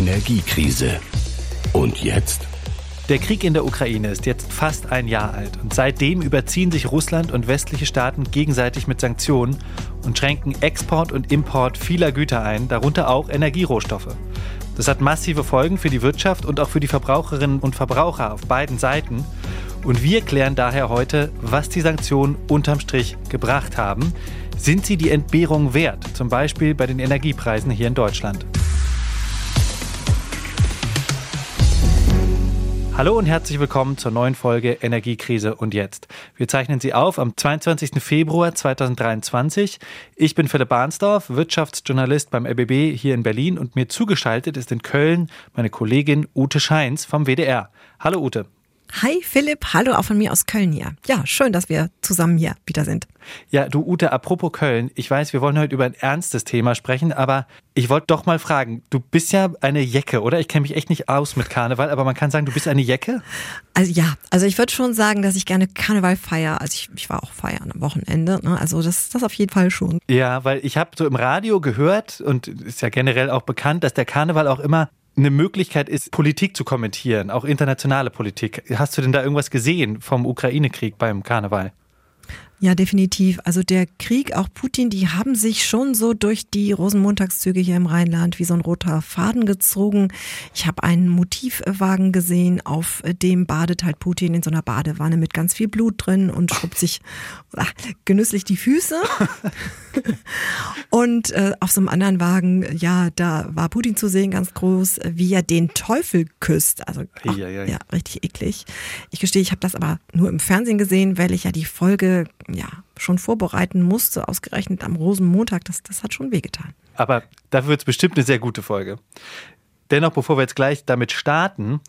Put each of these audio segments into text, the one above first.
Energiekrise. Und jetzt? Der Krieg in der Ukraine ist jetzt fast ein Jahr alt und seitdem überziehen sich Russland und westliche Staaten gegenseitig mit Sanktionen und schränken Export und Import vieler Güter ein, darunter auch Energierohstoffe. Das hat massive Folgen für die Wirtschaft und auch für die Verbraucherinnen und Verbraucher auf beiden Seiten. Und wir klären daher heute, was die Sanktionen unterm Strich gebracht haben. Sind sie die Entbehrung wert, zum Beispiel bei den Energiepreisen hier in Deutschland? Hallo und herzlich willkommen zur neuen Folge Energiekrise und jetzt. Wir zeichnen sie auf am 22. Februar 2023. Ich bin Philipp Bahnsdorf, Wirtschaftsjournalist beim RBB hier in Berlin und mir zugeschaltet ist in Köln meine Kollegin Ute Scheins vom WDR. Hallo Ute. Hi Philipp, hallo auch von mir aus Köln hier. Ja, schön, dass wir zusammen hier wieder sind. Ja, du Ute, apropos Köln, ich weiß, wir wollen heute über ein ernstes Thema sprechen, aber ich wollte doch mal fragen, du bist ja eine Jecke, oder? Ich kenne mich echt nicht aus mit Karneval, aber man kann sagen, du bist eine Jecke? Also ja, also ich würde schon sagen, dass ich gerne Karneval feiere. Also ich, ich war auch feiern am Wochenende, ne? also das, das auf jeden Fall schon. Ja, weil ich habe so im Radio gehört und ist ja generell auch bekannt, dass der Karneval auch immer eine Möglichkeit ist, Politik zu kommentieren, auch internationale Politik. Hast du denn da irgendwas gesehen vom Ukraine-Krieg beim Karneval? Ja, definitiv. Also der Krieg, auch Putin, die haben sich schon so durch die Rosenmontagszüge hier im Rheinland wie so ein roter Faden gezogen. Ich habe einen Motivwagen gesehen, auf dem badet halt Putin in so einer Badewanne mit ganz viel Blut drin und schrubbt sich ach, genüsslich die Füße. und äh, auf so einem anderen Wagen, ja, da war Putin zu sehen, ganz groß, wie er den Teufel küsst. Also ja, ja, richtig eklig. Ich gestehe, ich habe das aber nur im Fernsehen gesehen, weil ich ja die Folge ja, schon vorbereiten musste, ausgerechnet am Rosenmontag, das, das hat schon wehgetan. Aber dafür wird es bestimmt eine sehr gute Folge. Dennoch, bevor wir jetzt gleich damit starten,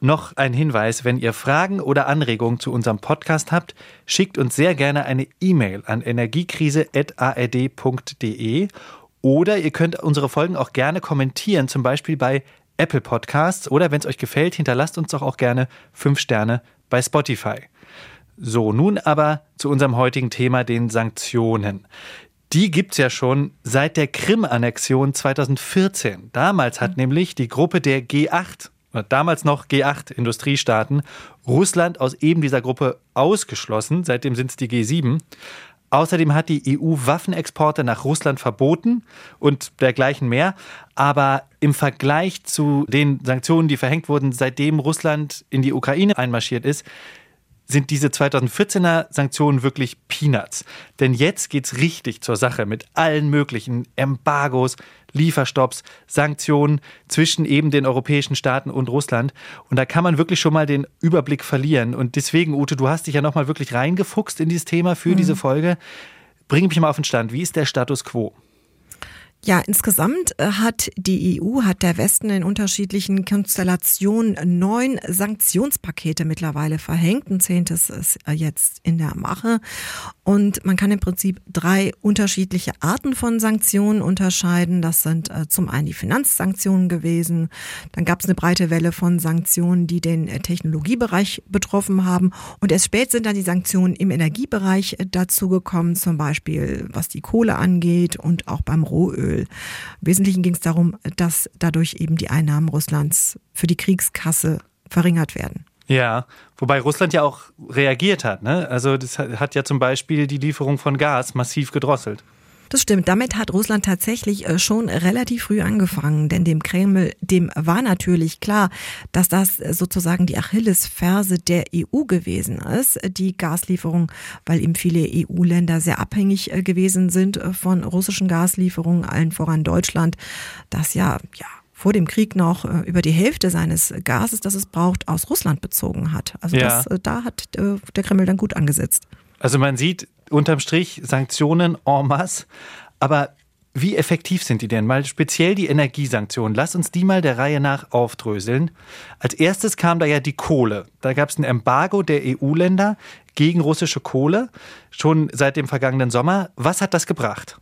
noch ein Hinweis, wenn ihr Fragen oder Anregungen zu unserem Podcast habt, schickt uns sehr gerne eine E-Mail an energiekrise.ard.de oder ihr könnt unsere Folgen auch gerne kommentieren, zum Beispiel bei Apple Podcasts oder wenn es euch gefällt, hinterlasst uns doch auch gerne fünf Sterne bei Spotify. So, nun aber zu unserem heutigen Thema, den Sanktionen. Die gibt's ja schon seit der Krim-Annexion 2014. Damals hat mhm. nämlich die Gruppe der G8, damals noch G8 Industriestaaten, Russland aus eben dieser Gruppe ausgeschlossen. Seitdem sind es die G7. Außerdem hat die EU Waffenexporte nach Russland verboten und dergleichen mehr. Aber im Vergleich zu den Sanktionen, die verhängt wurden, seitdem Russland in die Ukraine einmarschiert ist, sind diese 2014er Sanktionen wirklich Peanuts. Denn jetzt geht's richtig zur Sache mit allen möglichen Embargos, Lieferstopps, Sanktionen zwischen eben den europäischen Staaten und Russland. Und da kann man wirklich schon mal den Überblick verlieren. Und deswegen, Ute, du hast dich ja nochmal wirklich reingefuchst in dieses Thema für mhm. diese Folge. Bring mich mal auf den Stand. Wie ist der Status quo? Ja, insgesamt äh, hat die EU, hat der Westen in unterschiedlichen Konstellationen neun Sanktionspakete mittlerweile verhängt. Ein zehntes ist äh, jetzt in der Mache. Und man kann im Prinzip drei unterschiedliche Arten von Sanktionen unterscheiden. Das sind äh, zum einen die Finanzsanktionen gewesen. Dann gab es eine breite Welle von Sanktionen, die den Technologiebereich betroffen haben. Und erst spät sind dann die Sanktionen im Energiebereich dazugekommen, zum Beispiel was die Kohle angeht und auch beim Rohöl. Öl. Im Wesentlichen ging es darum, dass dadurch eben die Einnahmen Russlands für die Kriegskasse verringert werden. Ja, wobei Russland ja auch reagiert hat. Ne? Also das hat ja zum Beispiel die Lieferung von Gas massiv gedrosselt. Das stimmt. Damit hat Russland tatsächlich äh, schon relativ früh angefangen, denn dem Kreml, dem war natürlich klar, dass das sozusagen die Achillesferse der EU gewesen ist, die Gaslieferung, weil eben viele EU-Länder sehr abhängig äh, gewesen sind äh, von russischen Gaslieferungen, allen voran Deutschland, das ja, ja, vor dem Krieg noch über die Hälfte seines Gases, das es braucht, aus Russland bezogen hat. Also ja. das, da hat der Kreml dann gut angesetzt. Also man sieht, unterm Strich Sanktionen en masse. Aber wie effektiv sind die denn? Mal speziell die Energiesanktionen. Lass uns die mal der Reihe nach aufdröseln. Als erstes kam da ja die Kohle. Da gab es ein Embargo der EU-Länder gegen russische Kohle schon seit dem vergangenen Sommer. Was hat das gebracht?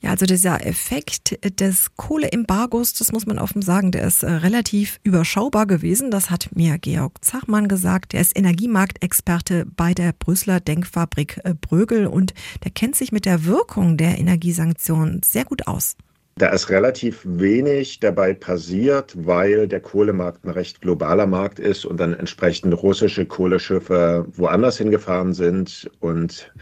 Ja, also dieser Effekt des Kohleembargos, das muss man offen sagen, der ist äh, relativ überschaubar gewesen. Das hat mir Georg Zachmann gesagt. Der ist Energiemarktexperte bei der Brüsseler Denkfabrik äh, Brögel und der kennt sich mit der Wirkung der Energiesanktionen sehr gut aus. Da ist relativ wenig dabei passiert, weil der Kohlemarkt ein recht globaler Markt ist und dann entsprechend russische Kohleschiffe woanders hingefahren sind und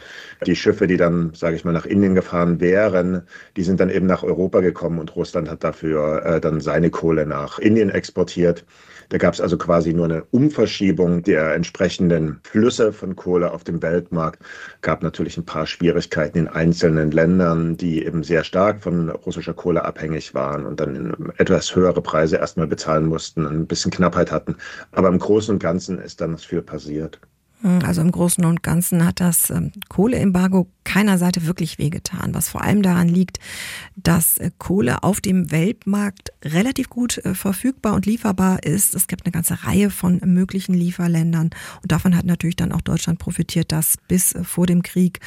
die Schiffe, die dann, sage ich mal, nach Indien gefahren wären, die sind dann eben nach Europa gekommen und Russland hat dafür äh, dann seine Kohle nach Indien exportiert. Da gab es also quasi nur eine Umverschiebung der entsprechenden Flüsse von Kohle auf dem Weltmarkt. Gab natürlich ein paar Schwierigkeiten in einzelnen Ländern, die eben sehr stark von russischer Kohle abhängig waren und dann etwas höhere Preise erstmal bezahlen mussten, ein bisschen Knappheit hatten. Aber im Großen und Ganzen ist dann viel passiert. Hm, also im Großen und Ganzen hat das ähm, Kohleembargo keiner Seite wirklich wehgetan, was vor allem daran liegt, dass äh, Kohle auf dem Weltmarkt relativ gut äh, verfügbar und lieferbar ist. Es gibt eine ganze Reihe von möglichen Lieferländern und davon hat natürlich dann auch Deutschland profitiert, das bis äh, vor dem Krieg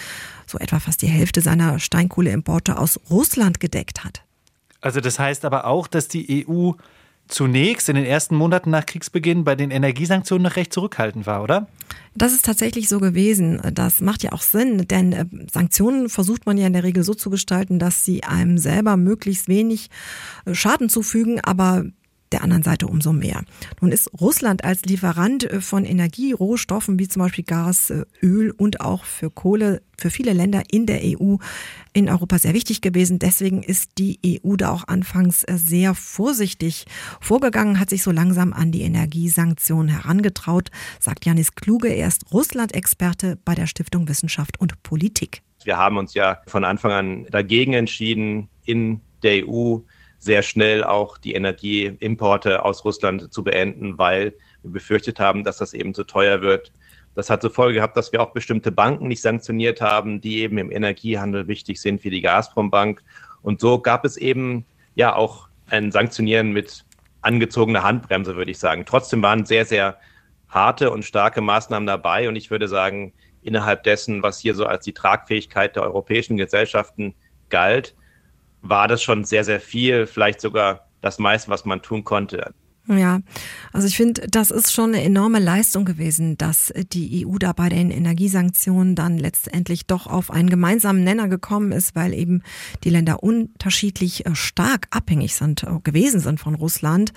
so etwa fast die Hälfte seiner Steinkohleimporte aus Russland gedeckt hat. Also das heißt aber auch, dass die EU zunächst in den ersten Monaten nach Kriegsbeginn bei den Energiesanktionen noch recht zurückhaltend war, oder? Das ist tatsächlich so gewesen. Das macht ja auch Sinn, denn äh, Sanktionen versucht man ja in der Regel so zu gestalten, dass sie einem selber möglichst wenig äh, Schaden zufügen, aber der anderen Seite umso mehr. Nun ist Russland als Lieferant äh, von Energierohstoffen wie zum Beispiel Gas, äh, Öl und auch für Kohle für viele Länder in der EU in Europa sehr wichtig gewesen. Deswegen ist die EU da auch anfangs äh, sehr vorsichtig vorgegangen, hat sich so langsam an die Energiesanktionen herangetraut, sagt Janis Kluge. Er ist Russland-Experte bei der Stiftung Wissenschaft und Politik. Wir haben uns ja von Anfang an dagegen entschieden, in der EU sehr schnell auch die Energieimporte aus Russland zu beenden, weil wir befürchtet haben, dass das eben zu teuer wird. Das hat zur Folge gehabt, dass wir auch bestimmte Banken nicht sanktioniert haben, die eben im Energiehandel wichtig sind, wie die Gazprom-Bank. Und so gab es eben ja auch ein Sanktionieren mit angezogener Handbremse, würde ich sagen. Trotzdem waren sehr, sehr harte und starke Maßnahmen dabei. Und ich würde sagen, innerhalb dessen, was hier so als die Tragfähigkeit der europäischen Gesellschaften galt, war das schon sehr, sehr viel, vielleicht sogar das meiste, was man tun konnte. Ja, also ich finde, das ist schon eine enorme Leistung gewesen, dass die EU da bei den Energiesanktionen dann letztendlich doch auf einen gemeinsamen Nenner gekommen ist, weil eben die Länder unterschiedlich äh, stark abhängig sind, äh, gewesen sind von Russland.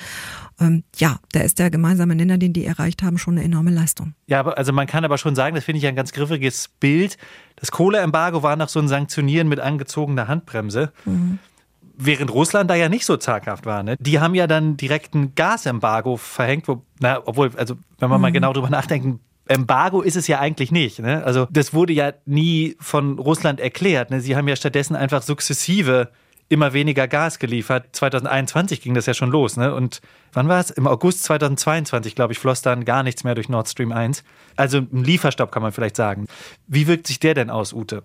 Ähm, ja, da ist der gemeinsame Nenner, den die erreicht haben, schon eine enorme Leistung. Ja, aber also man kann aber schon sagen, das finde ich ein ganz griffiges Bild. Das Kohleembargo war noch so ein Sanktionieren mit angezogener Handbremse. Mhm während Russland da ja nicht so zaghaft war. Ne? Die haben ja dann direkt ein Gasembargo verhängt, wo, na, obwohl, also wenn man mhm. mal genau drüber nachdenkt, Embargo ist es ja eigentlich nicht. Ne? Also das wurde ja nie von Russland erklärt. Ne? Sie haben ja stattdessen einfach sukzessive immer weniger Gas geliefert. 2021 ging das ja schon los. Ne? Und wann war es? Im August 2022, glaube ich, floss dann gar nichts mehr durch Nord Stream 1. Also ein Lieferstopp kann man vielleicht sagen. Wie wirkt sich der denn aus, Ute?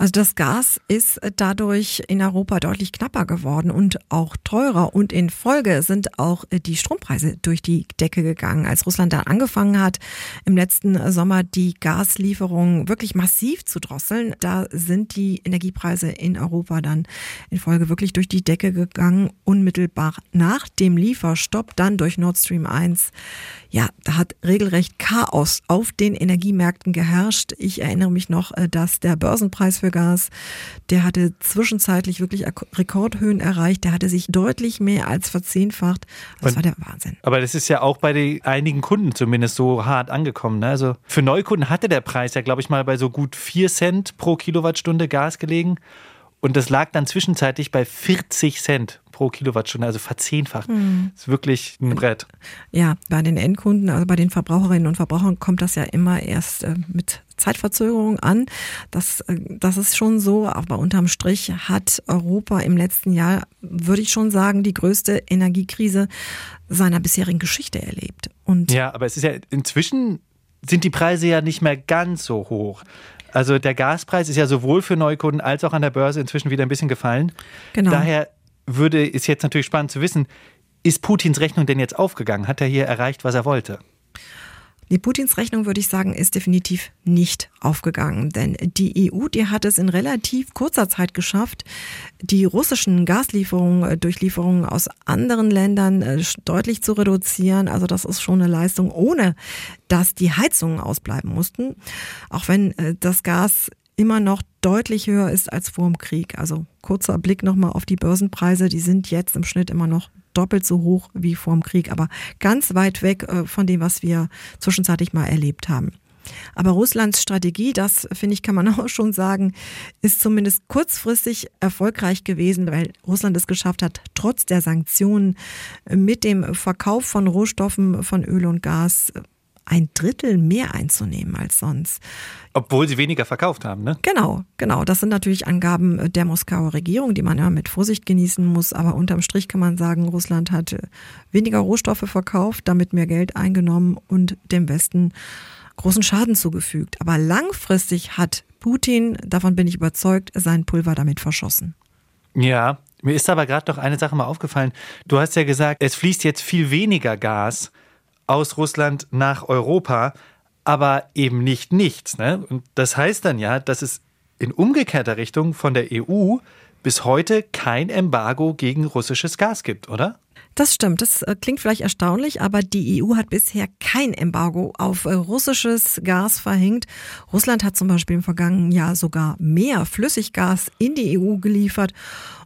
Also das Gas ist dadurch in Europa deutlich knapper geworden und auch teurer. Und in Folge sind auch die Strompreise durch die Decke gegangen. Als Russland da angefangen hat, im letzten Sommer die Gaslieferungen wirklich massiv zu drosseln, da sind die Energiepreise in Europa dann in Folge wirklich durch die Decke gegangen. Unmittelbar nach dem Lieferstopp, dann durch Nord Stream 1 ja, da hat regelrecht Chaos auf den Energiemärkten geherrscht. Ich erinnere mich noch, äh, dass der Börsenpreis für Gas, der hatte zwischenzeitlich wirklich Rekordhöhen erreicht. Der hatte sich deutlich mehr als verzehnfacht. Das war der Wahnsinn. Aber das ist ja auch bei den einigen Kunden zumindest so hart angekommen. Ne? Also für Neukunden hatte der Preis ja, glaube ich, mal bei so gut vier Cent pro Kilowattstunde Gas gelegen. Und das lag dann zwischenzeitlich bei 40 Cent pro Kilowattstunde, also verzehnfacht. Mhm. Das ist wirklich ein Brett. Ja, bei den Endkunden, also bei den Verbraucherinnen und Verbrauchern kommt das ja immer erst äh, mit Zeitverzögerung an. Das, äh, das ist schon so, aber unterm Strich hat Europa im letzten Jahr, würde ich schon sagen, die größte Energiekrise seiner bisherigen Geschichte erlebt. Und ja, aber es ist ja inzwischen sind die Preise ja nicht mehr ganz so hoch. Also der Gaspreis ist ja sowohl für Neukunden als auch an der Börse inzwischen wieder ein bisschen gefallen. Genau. Daher würde, ist jetzt natürlich spannend zu wissen, ist Putins Rechnung denn jetzt aufgegangen? Hat er hier erreicht, was er wollte? Die Putins Rechnung, würde ich sagen, ist definitiv nicht aufgegangen. Denn die EU, die hat es in relativ kurzer Zeit geschafft, die russischen Gaslieferungen äh, durch Lieferungen aus anderen Ländern äh, deutlich zu reduzieren. Also das ist schon eine Leistung, ohne dass die Heizungen ausbleiben mussten. Auch wenn äh, das Gas immer noch deutlich höher ist als vor dem Krieg. Also kurzer Blick nochmal auf die Börsenpreise, die sind jetzt im Schnitt immer noch doppelt so hoch wie vor dem Krieg, aber ganz weit weg äh, von dem, was wir zwischenzeitlich mal erlebt haben. Aber Russlands Strategie, das finde ich, kann man auch schon sagen, ist zumindest kurzfristig erfolgreich gewesen, weil Russland es geschafft hat, trotz der Sanktionen mit dem Verkauf von Rohstoffen, von Öl und Gas ein Drittel mehr einzunehmen als sonst. Obwohl sie weniger verkauft haben, ne? Genau, genau. Das sind natürlich Angaben der Moskauer Regierung, die man ja mit Vorsicht genießen muss. Aber unterm Strich kann man sagen, Russland hat weniger Rohstoffe verkauft, damit mehr Geld eingenommen und dem Westen großen Schaden zugefügt. Aber langfristig hat Putin, davon bin ich überzeugt, sein Pulver damit verschossen. Ja, mir ist aber gerade noch eine Sache mal aufgefallen. Du hast ja gesagt, es fließt jetzt viel weniger Gas aus Russland nach Europa, aber eben nicht nichts. Ne? Und das heißt dann ja, dass es in umgekehrter Richtung von der EU bis heute kein Embargo gegen russisches Gas gibt, oder? Das stimmt, das äh, klingt vielleicht erstaunlich, aber die EU hat bisher kein Embargo auf äh, russisches Gas verhängt. Russland hat zum Beispiel im vergangenen Jahr sogar mehr Flüssiggas in die EU geliefert.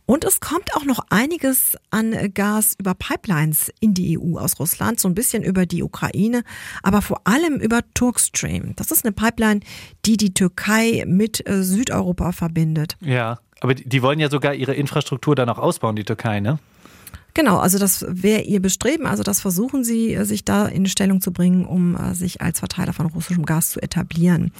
Und es kommt auch noch einiges an Gas über Pipelines in die EU aus Russland, so ein bisschen über die Ukraine, aber vor allem über Turkstream. Das ist eine Pipeline, die die Türkei mit äh, Südeuropa verbindet. Ja, aber die wollen ja sogar ihre Infrastruktur dann auch ausbauen, die Türkei, ne? Genau, also das wäre ihr Bestreben, also das versuchen sie, äh, sich da in Stellung zu bringen, um äh, sich als Verteiler von russischem Gas zu etablieren.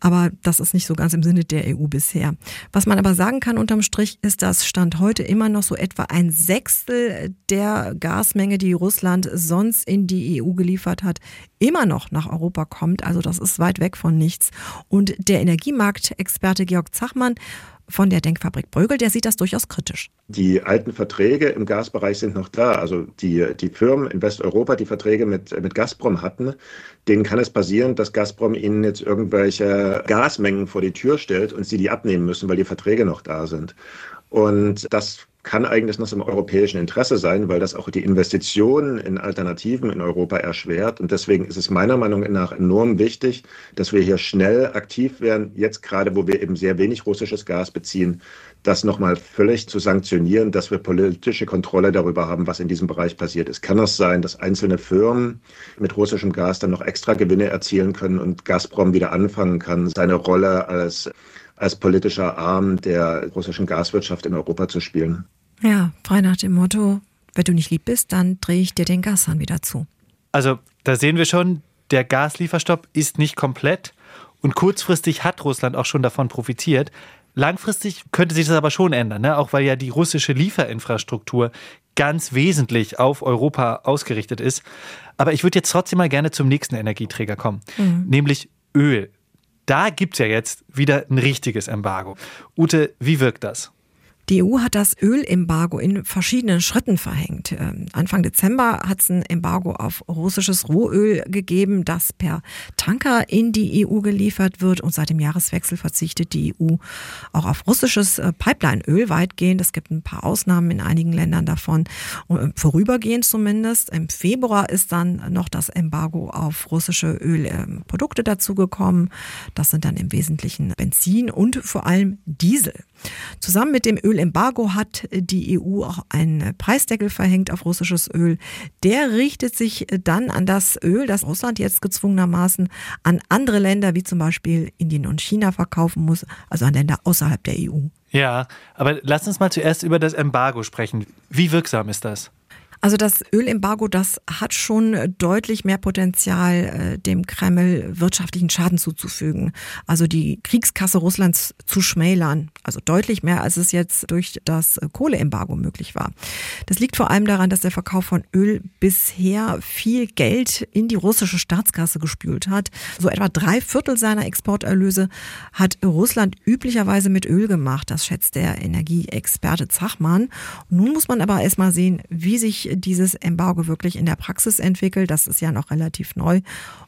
Aber das ist nicht so ganz im Sinne der EU bisher. Was man aber sagen kann unterm Strich ist, dass Stand heute immer noch so etwa ein Sechstel der Gasmenge, die Russland sonst in die EU geliefert hat, immer noch nach Europa kommt. Also das ist weit weg von nichts. Und der Energiemarktexperte Georg Zachmann von der Denkfabrik Brögel, der sieht das durchaus kritisch. Die alten Verträge im Gasbereich sind noch da. Also die, die Firmen in Westeuropa, die Verträge mit, mit Gazprom hatten, denen kann es passieren, dass Gazprom ihnen jetzt irgendwelche Gasmengen vor die Tür stellt und sie die abnehmen müssen, weil die Verträge noch da sind. Und das kann eigentlich noch im europäischen Interesse sein, weil das auch die Investitionen in Alternativen in Europa erschwert. Und deswegen ist es meiner Meinung nach enorm wichtig, dass wir hier schnell aktiv werden, jetzt gerade, wo wir eben sehr wenig russisches Gas beziehen, das nochmal völlig zu sanktionieren, dass wir politische Kontrolle darüber haben, was in diesem Bereich passiert ist. Kann es sein, dass einzelne Firmen mit russischem Gas dann noch extra Gewinne erzielen können und Gazprom wieder anfangen kann, seine Rolle als als politischer Arm der russischen Gaswirtschaft in Europa zu spielen. Ja, frei nach dem Motto, wenn du nicht lieb bist, dann drehe ich dir den Gashahn wieder zu. Also da sehen wir schon, der Gaslieferstopp ist nicht komplett und kurzfristig hat Russland auch schon davon profitiert. Langfristig könnte sich das aber schon ändern, ne? auch weil ja die russische Lieferinfrastruktur ganz wesentlich auf Europa ausgerichtet ist. Aber ich würde jetzt trotzdem mal gerne zum nächsten Energieträger kommen, mhm. nämlich Öl. Da gibt es ja jetzt wieder ein richtiges Embargo. Ute, wie wirkt das? Die EU hat das Ölembargo in verschiedenen Schritten verhängt. Ähm, Anfang Dezember hat es ein Embargo auf russisches Rohöl gegeben, das per Tanker in die EU geliefert wird. Und seit dem Jahreswechsel verzichtet die EU auch auf russisches äh, Pipelineöl weitgehend. Es gibt ein paar Ausnahmen in einigen Ländern davon, äh, vorübergehend zumindest. Im Februar ist dann noch das Embargo auf russische Ölprodukte dazugekommen. Das sind dann im Wesentlichen Benzin und vor allem Diesel. Zusammen mit dem Ölembargo hat die EU auch einen Preisdeckel verhängt auf russisches Öl. Der richtet sich dann an das Öl, das Russland jetzt gezwungenermaßen an andere Länder wie zum Beispiel Indien und China verkaufen muss, also an Länder außerhalb der EU. Ja, aber lass uns mal zuerst über das Embargo sprechen. Wie wirksam ist das? Also das Ölembargo, das hat schon deutlich mehr Potenzial, äh, dem Kreml wirtschaftlichen Schaden zuzufügen. Also die Kriegskasse Russlands zu schmälern. Also deutlich mehr, als es jetzt durch das Kohleembargo möglich war. Das liegt vor allem daran, dass der Verkauf von Öl bisher viel Geld in die russische Staatskasse gespült hat. So etwa drei Viertel seiner Exporterlöse hat Russland üblicherweise mit Öl gemacht. Das schätzt der Energieexperte Zachmann. Nun muss man aber erstmal sehen, wie sich dieses Embargo wirklich in der Praxis entwickelt. Das ist ja noch relativ neu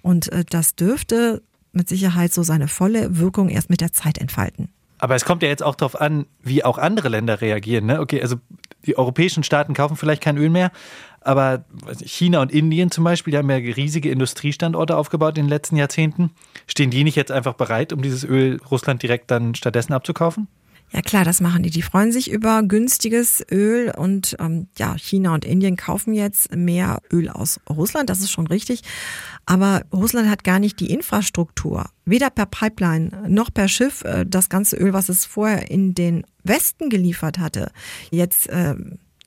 und äh, das dürfte mit Sicherheit so seine volle Wirkung erst mit der Zeit entfalten. Aber es kommt ja jetzt auch darauf an, wie auch andere Länder reagieren. Ne? Okay, also die europäischen Staaten kaufen vielleicht kein Öl mehr, aber China und Indien zum Beispiel, die haben ja riesige Industriestandorte aufgebaut in den letzten Jahrzehnten. Stehen die nicht jetzt einfach bereit, um dieses Öl Russland direkt dann stattdessen abzukaufen? Ja klar, das machen die. Die freuen sich über günstiges Öl und ähm, ja, China und Indien kaufen jetzt mehr Öl aus Russland, das ist schon richtig. Aber Russland hat gar nicht die Infrastruktur, weder per Pipeline noch per Schiff, äh, das ganze Öl, was es vorher in den Westen geliefert hatte, jetzt äh,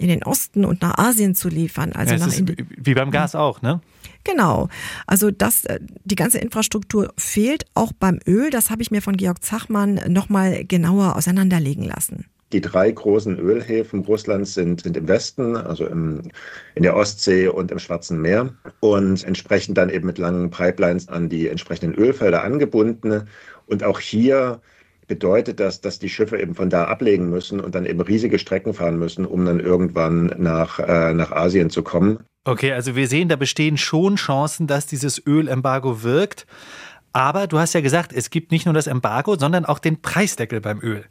in den Osten und nach Asien zu liefern. Also ja, nach wie beim Gas auch, ne? Genau. Also das, äh, die ganze Infrastruktur fehlt auch beim Öl. Das habe ich mir von Georg Zachmann nochmal genauer auseinanderlegen lassen. Die drei großen Ölhäfen Russlands sind, sind im Westen, also im, in der Ostsee und im Schwarzen Meer und entsprechend dann eben mit langen Pipelines an die entsprechenden Ölfelder angebunden. Und auch hier bedeutet das, dass die Schiffe eben von da ablegen müssen und dann eben riesige Strecken fahren müssen, um dann irgendwann nach, äh, nach Asien zu kommen. Okay, also wir sehen, da bestehen schon Chancen, dass dieses Ölembargo wirkt. Aber du hast ja gesagt, es gibt nicht nur das Embargo, sondern auch den Preisdeckel beim Öl.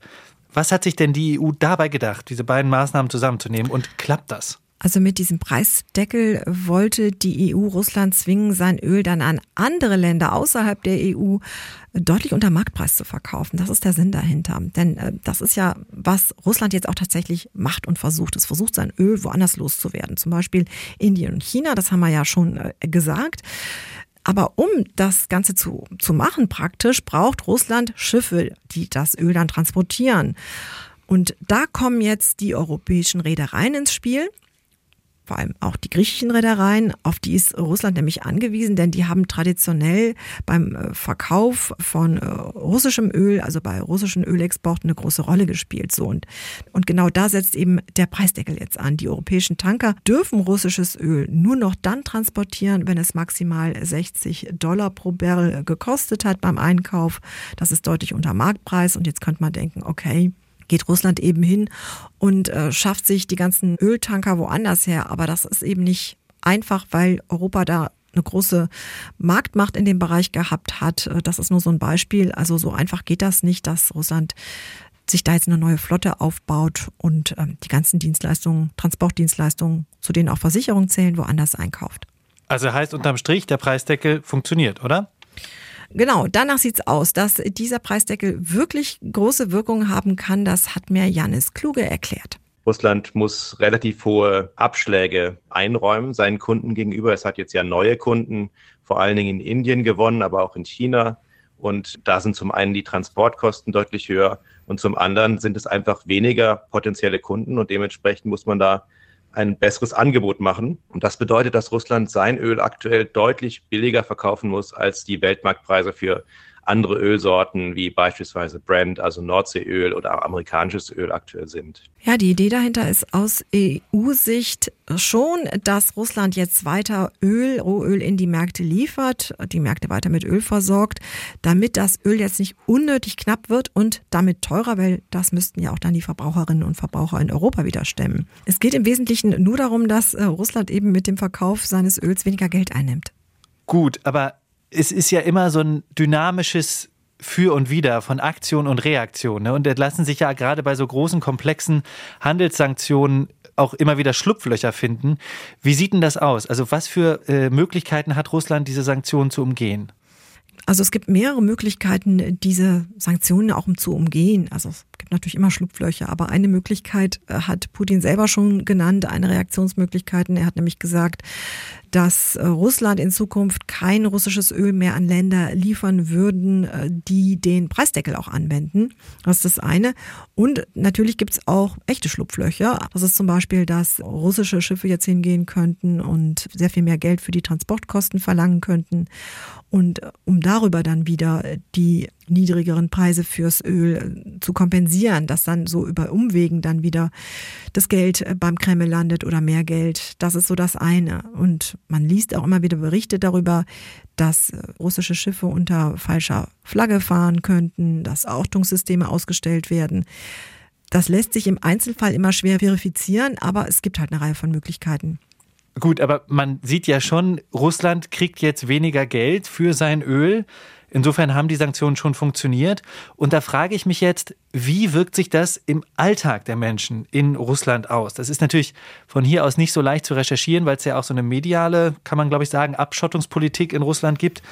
Was hat sich denn die EU dabei gedacht, diese beiden Maßnahmen zusammenzunehmen und klappt das? Also mit diesem Preisdeckel wollte die EU Russland zwingen, sein Öl dann an andere Länder außerhalb der EU deutlich unter Marktpreis zu verkaufen. Das ist der Sinn dahinter. Denn äh, das ist ja, was Russland jetzt auch tatsächlich macht und versucht. Es versucht, sein Öl woanders loszuwerden. Zum Beispiel Indien und China, das haben wir ja schon äh, gesagt. Aber um das Ganze zu, zu machen praktisch, braucht Russland Schiffe, die das Öl dann transportieren. Und da kommen jetzt die europäischen Reedereien ins Spiel vor allem auch die griechischen Reedereien, auf die ist Russland nämlich angewiesen, denn die haben traditionell beim äh, Verkauf von äh, russischem Öl, also bei russischen Ölexporten, eine große Rolle gespielt. So und, und genau da setzt eben der Preisdeckel jetzt an. Die europäischen Tanker dürfen russisches Öl nur noch dann transportieren, wenn es maximal 60 Dollar pro Barrel gekostet hat beim Einkauf. Das ist deutlich unter Marktpreis und jetzt könnte man denken, okay, geht Russland eben hin und äh, schafft sich die ganzen Öltanker woanders her. Aber das ist eben nicht einfach, weil Europa da eine große Marktmacht in dem Bereich gehabt hat. Äh, das ist nur so ein Beispiel. Also so einfach geht das nicht, dass Russland sich da jetzt eine neue Flotte aufbaut und ähm, die ganzen Dienstleistungen, Transportdienstleistungen, zu denen auch Versicherungen zählen, woanders einkauft. Also heißt unterm Strich, der Preisdeckel funktioniert, oder? Genau, danach sieht's aus, dass dieser Preisdeckel wirklich große Wirkung haben kann. Das hat mir Janis Kluge erklärt. Russland muss relativ hohe Abschläge einräumen seinen Kunden gegenüber. Es hat jetzt ja neue Kunden, vor allen Dingen in Indien gewonnen, aber auch in China. Und da sind zum einen die Transportkosten deutlich höher und zum anderen sind es einfach weniger potenzielle Kunden und dementsprechend muss man da ein besseres Angebot machen. Und das bedeutet, dass Russland sein Öl aktuell deutlich billiger verkaufen muss als die Weltmarktpreise für andere Ölsorten wie beispielsweise Brent, also Nordseeöl oder amerikanisches Öl aktuell sind. Ja, die Idee dahinter ist aus EU-Sicht schon, dass Russland jetzt weiter Öl, Rohöl in die Märkte liefert, die Märkte weiter mit Öl versorgt, damit das Öl jetzt nicht unnötig knapp wird und damit teurer, weil das müssten ja auch dann die Verbraucherinnen und Verbraucher in Europa wieder stemmen. Es geht im Wesentlichen nur darum, dass äh, Russland eben mit dem Verkauf seines Öls weniger Geld einnimmt. Gut, aber es ist ja immer so ein dynamisches für und Wider von Aktion und Reaktion. Ne? Und da lassen sich ja gerade bei so großen, komplexen Handelssanktionen auch immer wieder Schlupflöcher finden. Wie sieht denn das aus? Also was für äh, Möglichkeiten hat Russland, diese Sanktionen zu umgehen? Also es gibt mehrere Möglichkeiten, diese Sanktionen auch zu umgehen. Also es gibt natürlich immer Schlupflöcher, aber eine Möglichkeit äh, hat Putin selber schon genannt, eine Reaktionsmöglichkeit. Er hat nämlich gesagt, dass äh, Russland in Zukunft kein russisches Öl mehr an Länder liefern würden, äh, die den Preisdeckel auch anwenden. Das ist das eine. Und natürlich gibt es auch echte Schlupflöcher. Das ist zum Beispiel, dass russische Schiffe jetzt hingehen könnten und sehr viel mehr Geld für die Transportkosten verlangen könnten. Und um darüber dann wieder die niedrigeren Preise fürs Öl äh, zu kompensieren, dass dann so über Umwegen dann wieder das Geld äh, beim Kreml landet oder mehr Geld. Das ist so das eine. Und man liest auch immer wieder Berichte darüber, dass äh, russische Schiffe unter falscher Flagge fahren könnten, dass Ortungssysteme ausgestellt werden. Das lässt sich im Einzelfall immer schwer verifizieren, aber es gibt halt eine Reihe von Möglichkeiten. Gut, aber man sieht ja schon, Russland kriegt jetzt weniger Geld für sein Öl. Insofern haben die Sanktionen schon funktioniert. Und da frage ich mich jetzt, wie wirkt sich das im Alltag der Menschen in Russland aus? Das ist natürlich von hier aus nicht so leicht zu recherchieren, weil es ja auch so eine mediale, kann man glaube ich sagen, Abschottungspolitik in Russland gibt.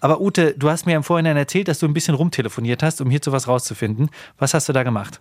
Aber Ute, du hast mir im Vorhinein erzählt, dass du ein bisschen rumtelefoniert hast, um hierzu was rauszufinden. Was hast du da gemacht?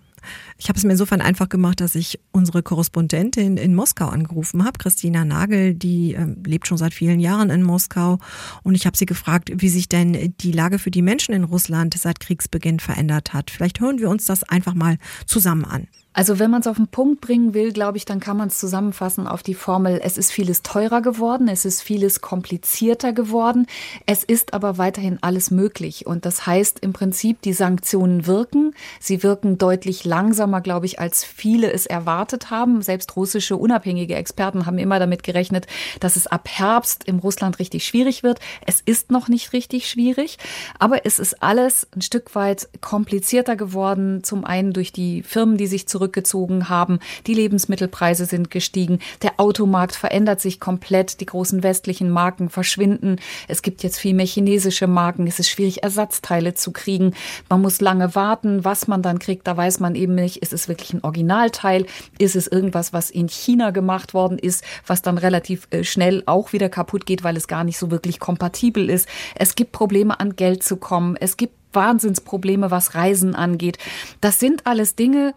Ich habe es mir insofern einfach gemacht, dass ich unsere Korrespondentin in Moskau angerufen habe, Christina Nagel, die äh, lebt schon seit vielen Jahren in Moskau. Und ich habe sie gefragt, wie sich denn die Lage für die Menschen in Russland seit Kriegsbeginn verändert hat. Vielleicht hören wir uns das einfach mal zusammen an. Also wenn man es auf den Punkt bringen will, glaube ich, dann kann man es zusammenfassen auf die Formel, es ist vieles teurer geworden, es ist vieles komplizierter geworden, es ist aber weiterhin alles möglich. Und das heißt im Prinzip, die Sanktionen wirken, sie wirken deutlich langsamer, glaube ich, als viele es erwartet haben. Selbst russische unabhängige Experten haben immer damit gerechnet, dass es ab Herbst im Russland richtig schwierig wird. Es ist noch nicht richtig schwierig, aber es ist alles ein Stück weit komplizierter geworden. Zum einen durch die Firmen, die sich zurück zurückgezogen haben. Die Lebensmittelpreise sind gestiegen. Der Automarkt verändert sich komplett. Die großen westlichen Marken verschwinden. Es gibt jetzt viel mehr chinesische Marken. Es ist schwierig, Ersatzteile zu kriegen. Man muss lange warten. Was man dann kriegt, da weiß man eben nicht. Ist es wirklich ein Originalteil? Ist es irgendwas, was in China gemacht worden ist, was dann relativ äh, schnell auch wieder kaputt geht, weil es gar nicht so wirklich kompatibel ist? Es gibt Probleme, an Geld zu kommen. Es gibt Wahnsinnsprobleme, was Reisen angeht. Das sind alles Dinge,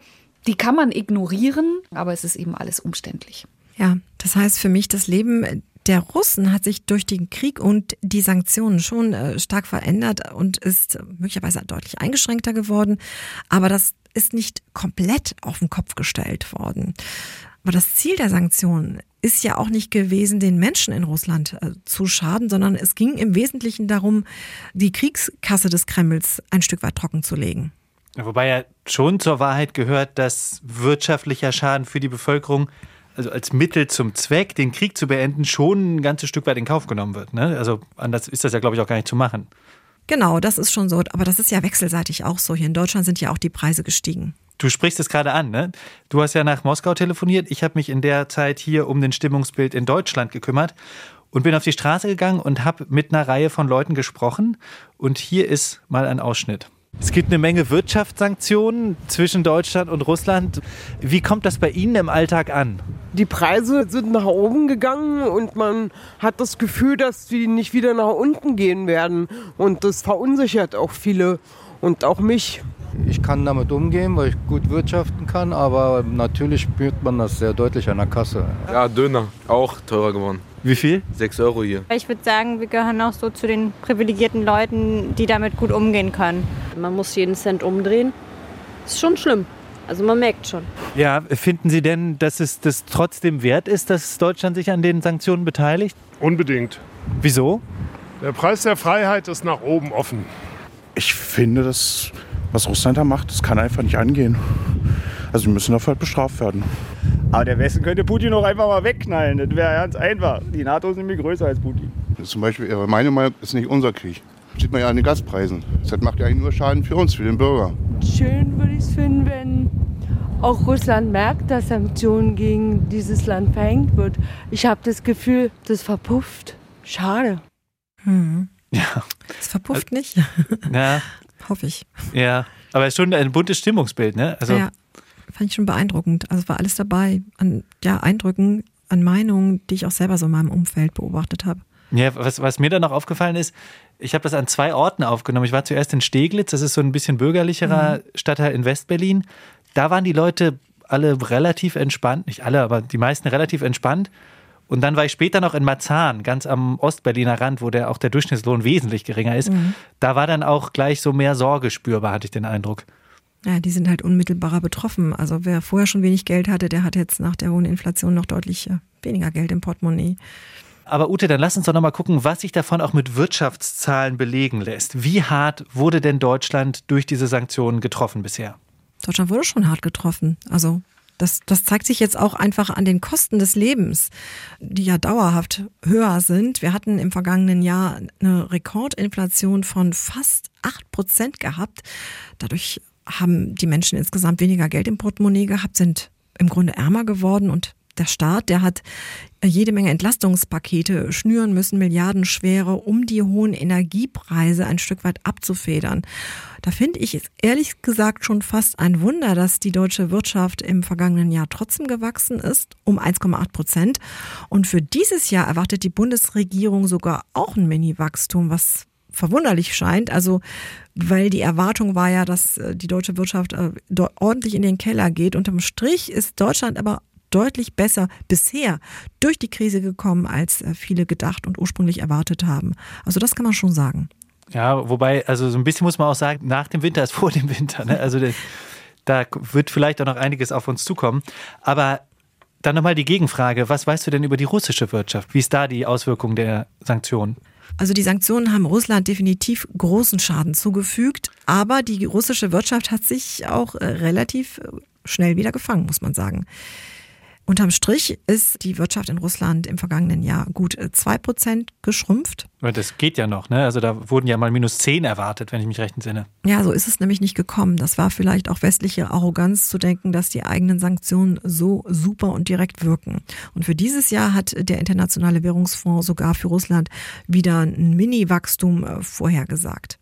die kann man ignorieren, aber es ist eben alles umständlich. Ja, das heißt für mich, das Leben der Russen hat sich durch den Krieg und die Sanktionen schon äh, stark verändert und ist möglicherweise deutlich eingeschränkter geworden. Aber das ist nicht komplett auf den Kopf gestellt worden. Aber das Ziel der Sanktionen ist ja auch nicht gewesen, den Menschen in Russland äh, zu schaden, sondern es ging im Wesentlichen darum, die Kriegskasse des Kremls ein Stück weit trocken zu legen. Wobei ja schon zur Wahrheit gehört, dass wirtschaftlicher Schaden für die Bevölkerung, also als Mittel zum Zweck, den Krieg zu beenden, schon ein ganzes Stück weit in Kauf genommen wird. Ne? Also anders ist das ja, glaube ich, auch gar nicht zu machen. Genau, das ist schon so. Aber das ist ja wechselseitig auch so. Hier in Deutschland sind ja auch die Preise gestiegen. Du sprichst es gerade an, ne? Du hast ja nach Moskau telefoniert. Ich habe mich in der Zeit hier um den Stimmungsbild in Deutschland gekümmert und bin auf die Straße gegangen und habe mit einer Reihe von Leuten gesprochen. Und hier ist mal ein Ausschnitt. Es gibt eine Menge Wirtschaftssanktionen zwischen Deutschland und Russland. Wie kommt das bei Ihnen im Alltag an? Die Preise sind nach oben gegangen und man hat das Gefühl, dass die nicht wieder nach unten gehen werden. Und das verunsichert auch viele und auch mich. Ich kann damit umgehen, weil ich gut wirtschaften kann, aber natürlich spürt man das sehr deutlich an der Kasse. Ja, Döner, auch teurer geworden. Wie viel? Sechs Euro hier. Ich würde sagen, wir gehören auch so zu den privilegierten Leuten, die damit gut umgehen können. Man muss jeden Cent umdrehen. Ist schon schlimm. Also man merkt schon. Ja, finden Sie denn, dass es das trotzdem wert ist, dass Deutschland sich an den Sanktionen beteiligt? Unbedingt. Wieso? Der Preis der Freiheit ist nach oben offen. Ich finde, das, was Russland da macht, das kann einfach nicht angehen. Also wir müssen dafür halt bestraft werden. Aber der Westen könnte Putin auch einfach mal wegknallen. Das wäre ganz einfach. Die NATO ist nämlich größer als Putin. Zum Beispiel, meine Meinung ist nicht unser Krieg. Das sieht man ja an den Gaspreisen. Das macht ja eigentlich nur Schaden für uns, für den Bürger. Schön würde ich es finden, wenn auch Russland merkt, dass Sanktionen gegen dieses Land verhängt wird. Ich habe das Gefühl, das verpufft. Schade. Hm. Ja. Es verpufft also, nicht. Ja. Hoffe ich. Ja, aber es ist schon ein buntes Stimmungsbild, ne? Also ja, fand ich schon beeindruckend. Also war alles dabei an ja, Eindrücken, an Meinungen, die ich auch selber so in meinem Umfeld beobachtet habe. Ja, was, was mir dann noch aufgefallen ist, ich habe das an zwei Orten aufgenommen. Ich war zuerst in Steglitz, das ist so ein bisschen bürgerlicherer mhm. Stadtteil in Westberlin. Da waren die Leute alle relativ entspannt, nicht alle, aber die meisten relativ entspannt. Und dann war ich später noch in Marzahn, ganz am Ostberliner Rand, wo der auch der Durchschnittslohn wesentlich geringer ist. Mhm. Da war dann auch gleich so mehr Sorge spürbar, hatte ich den Eindruck. Ja, die sind halt unmittelbarer betroffen. Also wer vorher schon wenig Geld hatte, der hat jetzt nach der hohen Inflation noch deutlich äh, weniger Geld im Portemonnaie. Aber Ute, dann lass uns doch nochmal gucken, was sich davon auch mit Wirtschaftszahlen belegen lässt. Wie hart wurde denn Deutschland durch diese Sanktionen getroffen bisher? Deutschland wurde schon hart getroffen. Also das, das zeigt sich jetzt auch einfach an den Kosten des Lebens, die ja dauerhaft höher sind. Wir hatten im vergangenen Jahr eine Rekordinflation von fast acht Prozent gehabt. Dadurch haben die Menschen insgesamt weniger Geld im Portemonnaie gehabt, sind im Grunde ärmer geworden und Der Staat, der hat jede Menge Entlastungspakete schnüren müssen, milliardenschwere, um die hohen Energiepreise ein Stück weit abzufedern. Da finde ich es ehrlich gesagt schon fast ein Wunder, dass die deutsche Wirtschaft im vergangenen Jahr trotzdem gewachsen ist, um 1,8 Prozent. Und für dieses Jahr erwartet die Bundesregierung sogar auch ein Mini-Wachstum, was verwunderlich scheint. Also, weil die Erwartung war ja, dass äh, die deutsche Wirtschaft äh, ordentlich in den Keller geht. Unterm Strich ist Deutschland aber deutlich besser bisher durch die Krise gekommen, als äh, viele gedacht und ursprünglich erwartet haben. Also das kann man schon sagen. Ja, wobei, also so ein bisschen muss man auch sagen, nach dem Winter ist vor dem Winter. Ne? Also da wird vielleicht auch noch einiges auf uns zukommen. Aber dann nochmal die Gegenfrage. Was weißt du denn über die russische Wirtschaft? Wie ist da die Auswirkung der Sanktionen? Also die Sanktionen haben Russland definitiv großen Schaden zugefügt, aber die russische Wirtschaft hat sich auch äh, relativ äh, schnell wieder gefangen, muss man sagen. Unterm Strich ist die Wirtschaft in Russland im vergangenen Jahr gut äh, zwei Prozent geschrumpft. Das geht ja noch, ne? Also da wurden ja mal minus zehn erwartet, wenn ich mich recht entsinne. Ja, so ist es nämlich nicht gekommen. Das war vielleicht auch westliche Arroganz zu denken, dass die eigenen Sanktionen so super und direkt wirken. Und für dieses Jahr hat der Internationale Währungsfonds sogar für Russland wieder ein Mini-Wachstum äh, vorhergesagt.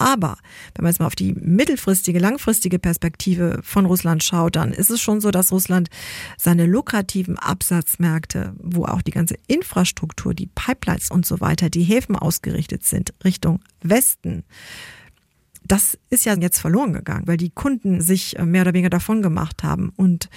Aber wenn man jetzt mal auf die mittelfristige, langfristige Perspektive von Russland schaut, dann ist es schon so, dass Russland seine lukrativen Absatzmärkte, wo auch die ganze Infrastruktur, die Pipelines und so weiter, die Häfen ausgerichtet sind, Richtung Westen, das ist ja jetzt verloren gegangen, weil die Kunden sich äh, mehr oder weniger davon gemacht haben. Und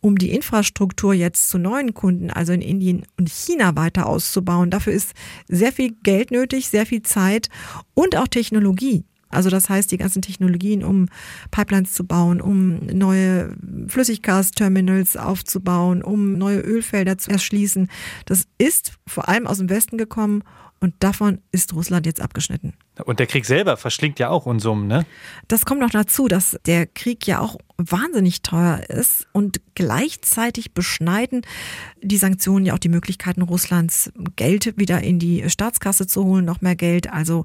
um die Infrastruktur jetzt zu neuen Kunden, also in Indien und China weiter auszubauen, dafür ist sehr viel Geld nötig, sehr viel Zeit und auch Technologie. Also das heißt, die ganzen Technologien, um Pipelines zu bauen, um neue Flüssiggasterminals aufzubauen, um neue Ölfelder zu erschließen, das ist vor allem aus dem Westen gekommen und davon ist Russland jetzt abgeschnitten. Und der Krieg selber verschlingt ja auch Unsummen, ne? Das kommt noch dazu, dass der Krieg ja auch wahnsinnig teuer ist und gleichzeitig beschneiden die Sanktionen ja auch die Möglichkeiten Russlands, Geld wieder in die Staatskasse zu holen, noch mehr Geld. Also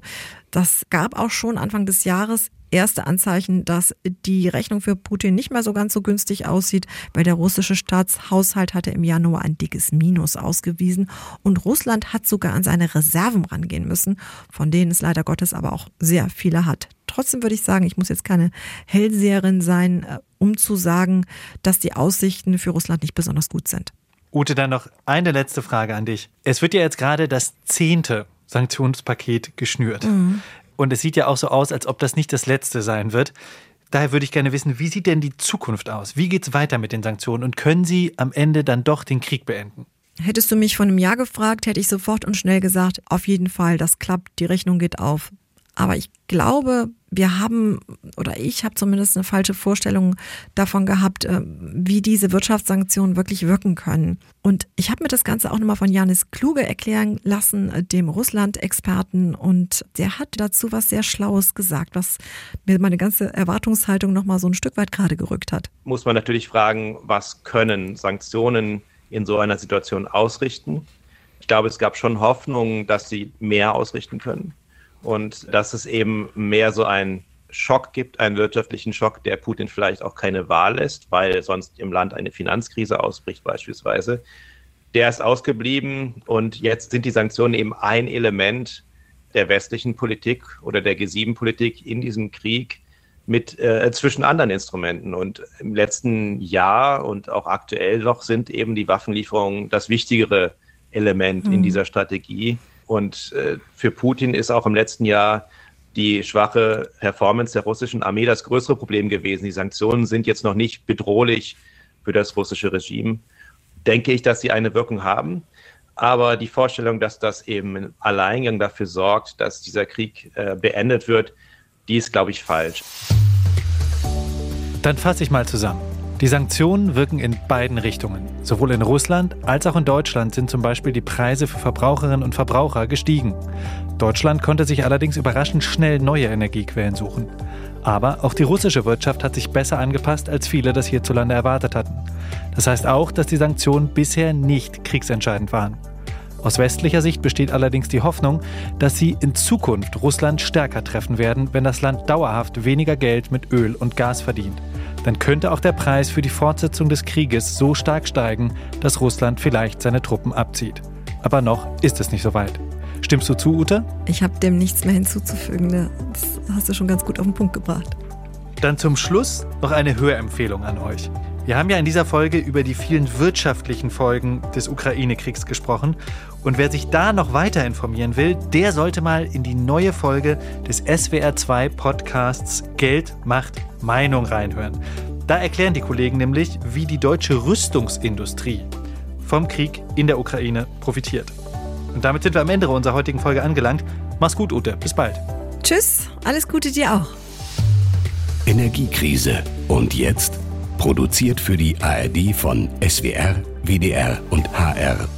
das gab auch schon Anfang des Jahres erste Anzeichen, dass die Rechnung für Putin nicht mehr so ganz so günstig aussieht, weil der russische Staatshaushalt hatte im Januar ein dickes Minus ausgewiesen und Russland hat sogar an seine Reserven rangehen müssen, von denen es leider Gottes aber auch sehr viele hat. Trotzdem würde ich sagen, ich muss jetzt keine Hellseherin sein, äh, um zu sagen, dass die Aussichten für Russland nicht besonders gut sind. Ute, dann noch eine letzte Frage an dich. Es wird ja jetzt gerade das zehnte Sanktionspaket geschnürt. Mhm. Und es sieht ja auch so aus, als ob das nicht das letzte sein wird. Daher würde ich gerne wissen, wie sieht denn die Zukunft aus? Wie geht es weiter mit den Sanktionen und können sie am Ende dann doch den Krieg beenden? Hättest du mich vor einem Jahr gefragt, hätte ich sofort und schnell gesagt, auf jeden Fall, das klappt, die Rechnung geht auf. Aber ich glaube, wir haben, oder ich habe zumindest eine falsche Vorstellung davon gehabt, äh, wie diese Wirtschaftssanktionen wirklich wirken können. Und ich habe mir das Ganze auch nochmal von Janis Kluge erklären lassen, äh, dem Russland-Experten. Und der hat dazu was sehr Schlaues gesagt, was mir meine ganze Erwartungshaltung nochmal so ein Stück weit gerade gerückt hat. Muss man natürlich fragen, was können Sanktionen in so einer Situation ausrichten? Ich glaube, es gab schon Hoffnungen, dass sie mehr ausrichten können und dass es eben mehr so ein Schock gibt, einen wirtschaftlichen Schock, der Putin vielleicht auch keine Wahl lässt, weil sonst im Land eine Finanzkrise ausbricht beispielsweise. Der ist ausgeblieben und jetzt sind die Sanktionen eben ein Element der westlichen Politik oder der G7-Politik in diesem Krieg mit äh, zwischen anderen Instrumenten. Und im letzten Jahr und auch aktuell noch sind eben die Waffenlieferungen das wichtigere Element mhm. in dieser Strategie. Und äh, für Putin ist auch im letzten Jahr die schwache Performance der russischen Armee das größere Problem gewesen. Die Sanktionen sind jetzt noch nicht bedrohlich für das russische Regime. Denke ich, dass sie eine Wirkung haben. Aber die Vorstellung, dass das eben im Alleingang dafür sorgt, dass dieser Krieg äh, beendet wird, die ist, glaube ich, falsch. Dann fasse ich mal zusammen. Die Sanktionen wirken in beiden Richtungen. Sowohl in Russland als auch in Deutschland sind zum Beispiel die Preise für Verbraucherinnen und Verbraucher gestiegen. Deutschland konnte sich allerdings überraschend schnell neue Energiequellen suchen. Aber auch die russische Wirtschaft hat sich besser angepasst, als viele das hierzulande erwartet hatten. Das heißt auch, dass die Sanktionen bisher nicht kriegsentscheidend waren. Aus westlicher Sicht besteht allerdings die Hoffnung, dass sie in Zukunft Russland stärker treffen werden, wenn das Land dauerhaft weniger Geld mit Öl und Gas verdient. Dann könnte auch der Preis für die Fortsetzung des Krieges so stark steigen, dass Russland vielleicht seine Truppen abzieht. Aber noch ist es nicht so weit. Stimmst du zu, Ute? Ich habe dem nichts mehr hinzuzufügen. Das hast du schon ganz gut auf den Punkt gebracht. Dann zum Schluss noch eine Hörempfehlung an euch. Wir haben ja in dieser Folge über die vielen wirtschaftlichen Folgen des Ukraine-Kriegs gesprochen. Und wer sich da noch weiter informieren will, der sollte mal in die neue Folge des SWR2 Podcasts Geld macht Meinung reinhören. Da erklären die Kollegen nämlich, wie die deutsche Rüstungsindustrie vom Krieg in der Ukraine profitiert. Und damit sind wir am Ende unserer heutigen Folge angelangt. Mach's gut, Ute. Bis bald. Tschüss. Alles Gute dir auch. Energiekrise. Und jetzt? Produziert für die ARD von SWR, WDR und HR